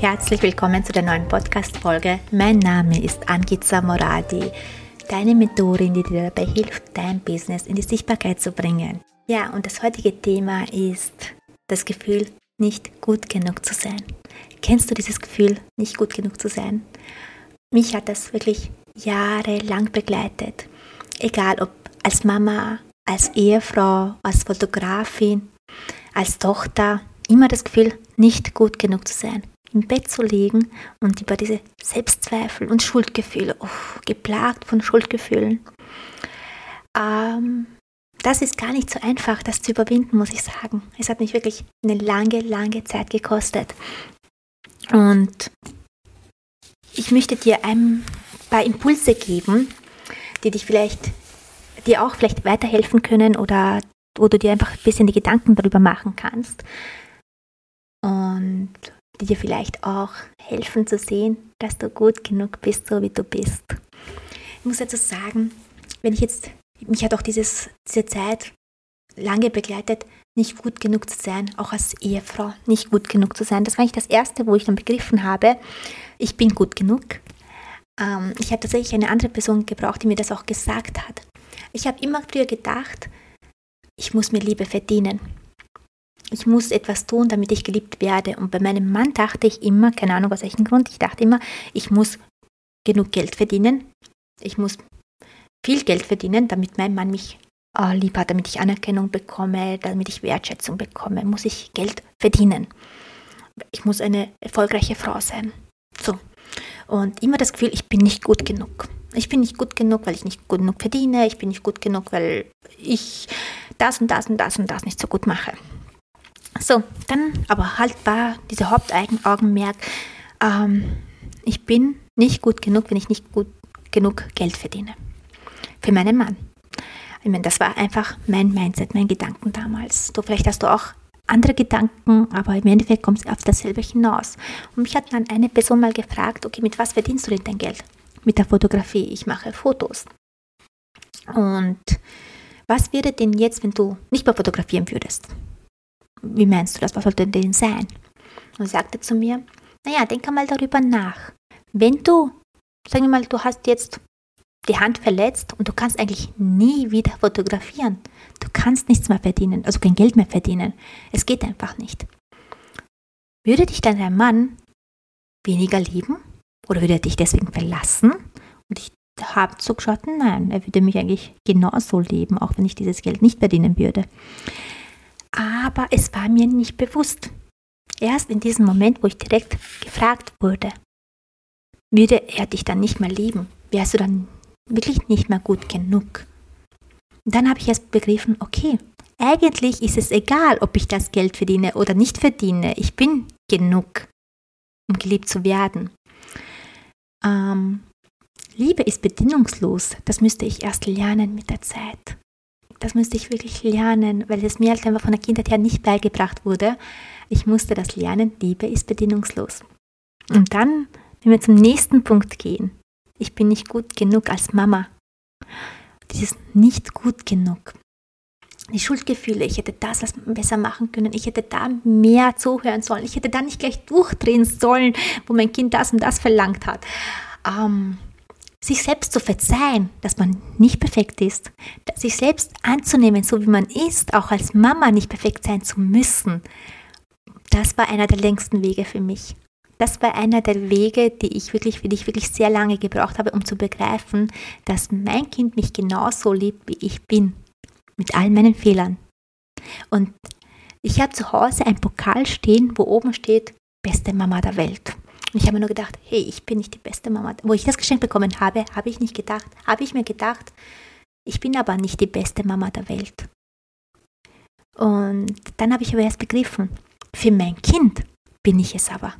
Herzlich willkommen zu der neuen Podcast-Folge. Mein Name ist Angiza Moradi, deine Mentorin, die dir dabei hilft, dein Business in die Sichtbarkeit zu bringen. Ja, und das heutige Thema ist das Gefühl, nicht gut genug zu sein. Kennst du dieses Gefühl, nicht gut genug zu sein? Mich hat das wirklich jahrelang begleitet. Egal ob als Mama, als Ehefrau, als Fotografin, als Tochter, immer das Gefühl, nicht gut genug zu sein im Bett zu liegen und über diese Selbstzweifel und Schuldgefühle, oh, geplagt von Schuldgefühlen. Ähm, das ist gar nicht so einfach, das zu überwinden, muss ich sagen. Es hat mich wirklich eine lange, lange Zeit gekostet. Und ich möchte dir ein paar Impulse geben, die dich vielleicht, dir auch vielleicht weiterhelfen können oder wo du dir einfach ein bisschen die Gedanken darüber machen kannst. Und die dir vielleicht auch helfen zu sehen, dass du gut genug bist, so wie du bist. Ich muss dazu sagen, wenn ich jetzt, mich hat auch dieses, diese Zeit lange begleitet, nicht gut genug zu sein, auch als Ehefrau nicht gut genug zu sein. Das war eigentlich das Erste, wo ich dann begriffen habe, ich bin gut genug. Ähm, ich habe tatsächlich eine andere Person gebraucht, die mir das auch gesagt hat. Ich habe immer früher gedacht, ich muss mir Liebe verdienen ich muss etwas tun, damit ich geliebt werde. Und bei meinem Mann dachte ich immer, keine Ahnung aus welchem Grund, ich dachte immer, ich muss genug Geld verdienen. Ich muss viel Geld verdienen, damit mein Mann mich äh, lieb hat, damit ich Anerkennung bekomme, damit ich Wertschätzung bekomme, muss ich Geld verdienen. Ich muss eine erfolgreiche Frau sein. So. Und immer das Gefühl, ich bin nicht gut genug. Ich bin nicht gut genug, weil ich nicht gut genug verdiene. Ich bin nicht gut genug, weil ich das und das und das und das nicht so gut mache. So, dann aber halt war dieser Hauptaugenmerk, ähm, ich bin nicht gut genug, wenn ich nicht gut genug Geld verdiene. Für meinen Mann. Ich meine, das war einfach mein Mindset, mein Gedanken damals. Du, vielleicht hast du auch andere Gedanken, aber im Endeffekt kommt es auf dasselbe hinaus. Und mich hat dann eine Person mal gefragt, okay, mit was verdienst du denn dein Geld? Mit der Fotografie. Ich mache Fotos. Und was wäre denn jetzt, wenn du nicht mehr fotografieren würdest? Wie meinst du das? Was sollte denn sein? Und sagte zu mir, naja, denk einmal darüber nach. Wenn du, sagen wir mal, du hast jetzt die Hand verletzt und du kannst eigentlich nie wieder fotografieren. Du kannst nichts mehr verdienen, also kein Geld mehr verdienen. Es geht einfach nicht. Würde dich dann dein Mann weniger lieben? Oder würde er dich deswegen verlassen? Und ich habe zugeschaut, nein, er würde mich eigentlich genauso lieben, auch wenn ich dieses Geld nicht verdienen würde aber es war mir nicht bewusst. Erst in diesem Moment, wo ich direkt gefragt wurde, würde er dich dann nicht mehr lieben? Wärst du dann wirklich nicht mehr gut genug? Dann habe ich erst begriffen, okay, eigentlich ist es egal, ob ich das Geld verdiene oder nicht verdiene. Ich bin genug, um geliebt zu werden. Ähm, Liebe ist bedingungslos. Das müsste ich erst lernen mit der Zeit das müsste ich wirklich lernen, weil es mir halt einfach von der Kindheit her nicht beigebracht wurde. Ich musste das lernen, Liebe ist bedingungslos. Und dann, wenn wir zum nächsten Punkt gehen, ich bin nicht gut genug als Mama. Dieses nicht gut genug. Die Schuldgefühle, ich hätte das besser machen können, ich hätte da mehr zuhören sollen, ich hätte da nicht gleich durchdrehen sollen, wo mein Kind das und das verlangt hat. Ähm, sich selbst zu verzeihen, dass man nicht perfekt ist, sich selbst anzunehmen, so wie man ist, auch als Mama nicht perfekt sein zu müssen, das war einer der längsten Wege für mich. Das war einer der Wege, die ich wirklich, die ich wirklich sehr lange gebraucht habe, um zu begreifen, dass mein Kind mich genauso liebt, wie ich bin, mit all meinen Fehlern. Und ich habe zu Hause ein Pokal stehen, wo oben steht, beste Mama der Welt. Ich habe nur gedacht, hey, ich bin nicht die beste Mama. Wo ich das Geschenk bekommen habe, habe ich nicht gedacht, habe ich mir gedacht, ich bin aber nicht die beste Mama der Welt. Und dann habe ich aber erst begriffen, für mein Kind bin ich es aber.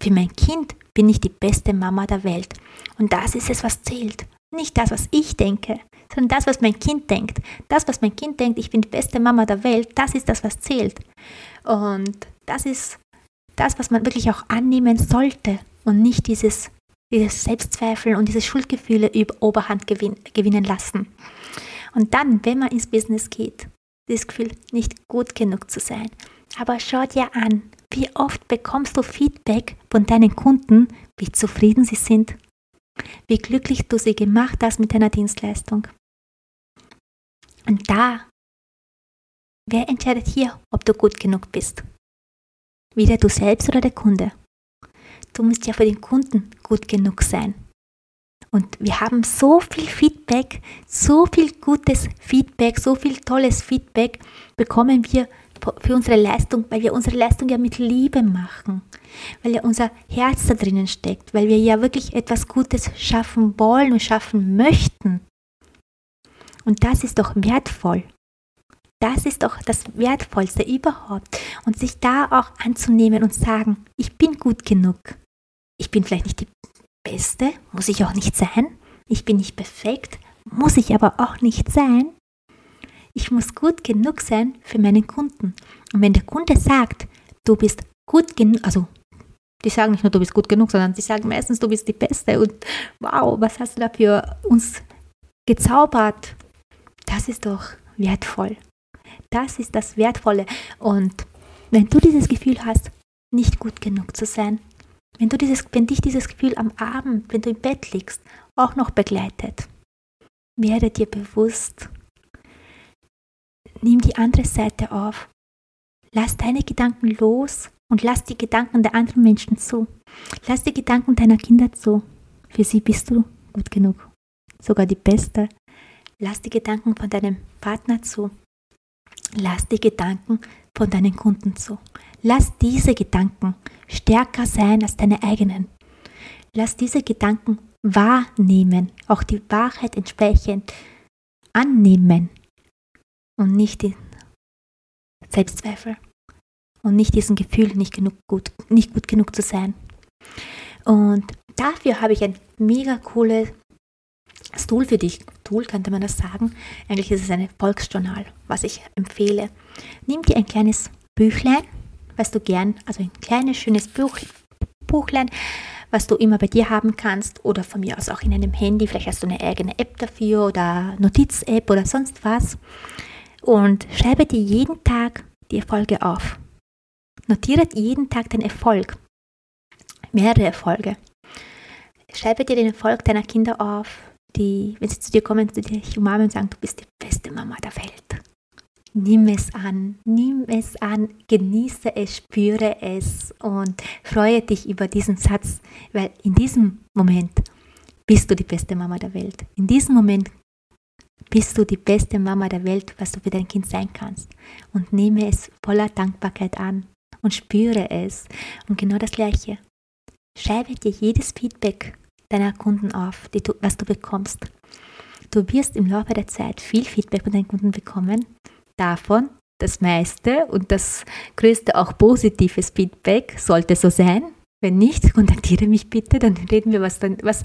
Für mein Kind bin ich die beste Mama der Welt. Und das ist es, was zählt. Nicht das, was ich denke, sondern das, was mein Kind denkt. Das, was mein Kind denkt, ich bin die beste Mama der Welt, das ist das, was zählt. Und das ist das, was man wirklich auch annehmen sollte und nicht dieses, dieses Selbstzweifel und diese Schuldgefühle über Oberhand gewin gewinnen lassen. Und dann, wenn man ins Business geht, das Gefühl, nicht gut genug zu sein. Aber schau dir an, Wie oft bekommst du Feedback von deinen Kunden, wie zufrieden sie sind, wie glücklich du sie gemacht hast mit deiner Dienstleistung? Und da, wer entscheidet hier, ob du gut genug bist? Wieder du selbst oder der Kunde? Du musst ja für den Kunden gut genug sein. Und wir haben so viel Feedback, so viel gutes Feedback, so viel tolles Feedback bekommen wir für unsere Leistung, weil wir unsere Leistung ja mit Liebe machen, weil ja unser Herz da drinnen steckt, weil wir ja wirklich etwas Gutes schaffen wollen und schaffen möchten. Und das ist doch wertvoll. Das ist doch das Wertvollste überhaupt. Und sich da auch anzunehmen und sagen, ich bin gut genug. Ich bin vielleicht nicht die Beste, muss ich auch nicht sein. Ich bin nicht perfekt, muss ich aber auch nicht sein. Ich muss gut genug sein für meinen Kunden. Und wenn der Kunde sagt, du bist gut genug, also die sagen nicht nur, du bist gut genug, sondern die sagen meistens, du bist die Beste und wow, was hast du da für uns gezaubert? Das ist doch wertvoll. Das ist das Wertvolle. Und wenn du dieses Gefühl hast, nicht gut genug zu sein, wenn, du dieses, wenn dich dieses Gefühl am Abend, wenn du im Bett liegst, auch noch begleitet, werde dir bewusst, nimm die andere Seite auf. Lass deine Gedanken los und lass die Gedanken der anderen Menschen zu. Lass die Gedanken deiner Kinder zu. Für sie bist du gut genug. Sogar die Beste. Lass die Gedanken von deinem Partner zu. Lass die Gedanken von deinen Kunden zu. Lass diese Gedanken stärker sein als deine eigenen. Lass diese Gedanken wahrnehmen, auch die Wahrheit entsprechend annehmen und nicht den Selbstzweifel und nicht diesen Gefühl, nicht, genug gut, nicht gut genug zu sein. Und dafür habe ich ein mega cooles Tool für dich. Tool könnte man das sagen. Eigentlich ist es ein Volksjournal, was ich empfehle. Nimm dir ein kleines Büchlein, was du gern, also ein kleines, schönes Buch, Buchlein, was du immer bei dir haben kannst oder von mir aus auch in einem Handy. Vielleicht hast du eine eigene App dafür oder Notiz-App oder sonst was und schreibe dir jeden Tag die Erfolge auf. Notiere jeden Tag den Erfolg. Mehrere Erfolge. Schreibe dir den Erfolg deiner Kinder auf, die, wenn sie zu dir kommen, zu dir umarmen und sagen, du bist die beste Mama der Welt. Nimm es an, nimm es an, genieße es, spüre es und freue dich über diesen Satz, weil in diesem Moment bist du die beste Mama der Welt. In diesem Moment bist du die beste Mama der Welt, was du für dein Kind sein kannst. Und nehme es voller Dankbarkeit an und spüre es. Und genau das Gleiche. Schreibe dir jedes Feedback deiner Kunden auf, du, was du bekommst. Du wirst im Laufe der Zeit viel Feedback von deinen Kunden bekommen. Davon das meiste und das größte auch positives Feedback sollte so sein. Wenn nicht, kontaktiere mich bitte, dann reden wir, was, dann, was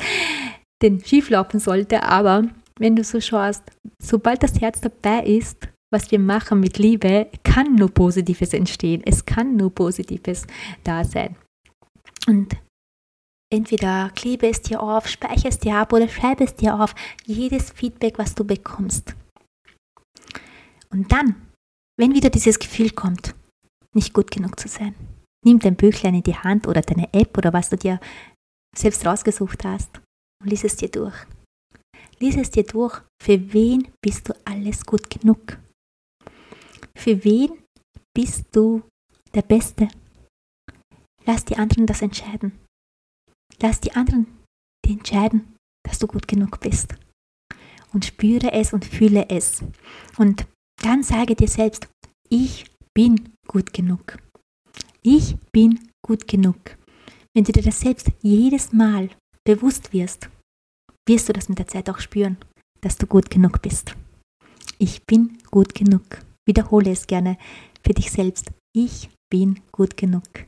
denn schieflaufen sollte. Aber wenn du so schaust, sobald das Herz dabei ist, was wir machen mit Liebe, kann nur Positives entstehen. Es kann nur Positives da sein. Und entweder klebe es dir auf, speichere es dir ab oder schreibe es dir auf. Jedes Feedback, was du bekommst. Und dann, wenn wieder dieses Gefühl kommt, nicht gut genug zu sein, nimm dein Büchlein in die Hand oder deine App oder was du dir selbst rausgesucht hast und lies es dir durch. Lies es dir durch, für wen bist du alles gut genug? Für wen bist du der Beste? Lass die anderen das entscheiden. Lass die anderen die entscheiden, dass du gut genug bist. Und spüre es und fühle es. Und dann sage dir selbst, ich bin gut genug. Ich bin gut genug. Wenn du dir das selbst jedes Mal bewusst wirst, wirst du das mit der Zeit auch spüren, dass du gut genug bist. Ich bin gut genug. Wiederhole es gerne für dich selbst. Ich bin gut genug.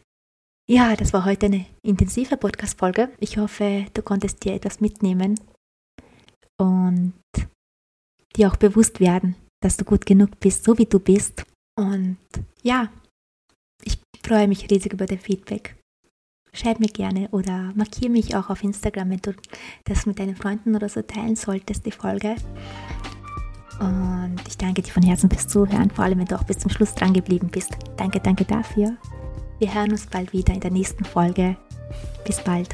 Ja, das war heute eine intensive Podcast-Folge. Ich hoffe, du konntest dir etwas mitnehmen und dir auch bewusst werden, dass du gut genug bist, so wie du bist. Und ja, ich freue mich riesig über dein Feedback schreib mir gerne oder markiere mich auch auf Instagram, wenn du das mit deinen Freunden oder so teilen solltest, die Folge. Und ich danke dir von Herzen fürs Zuhören, vor allem wenn du auch bis zum Schluss dran geblieben bist. Danke, danke dafür. Wir hören uns bald wieder in der nächsten Folge. Bis bald.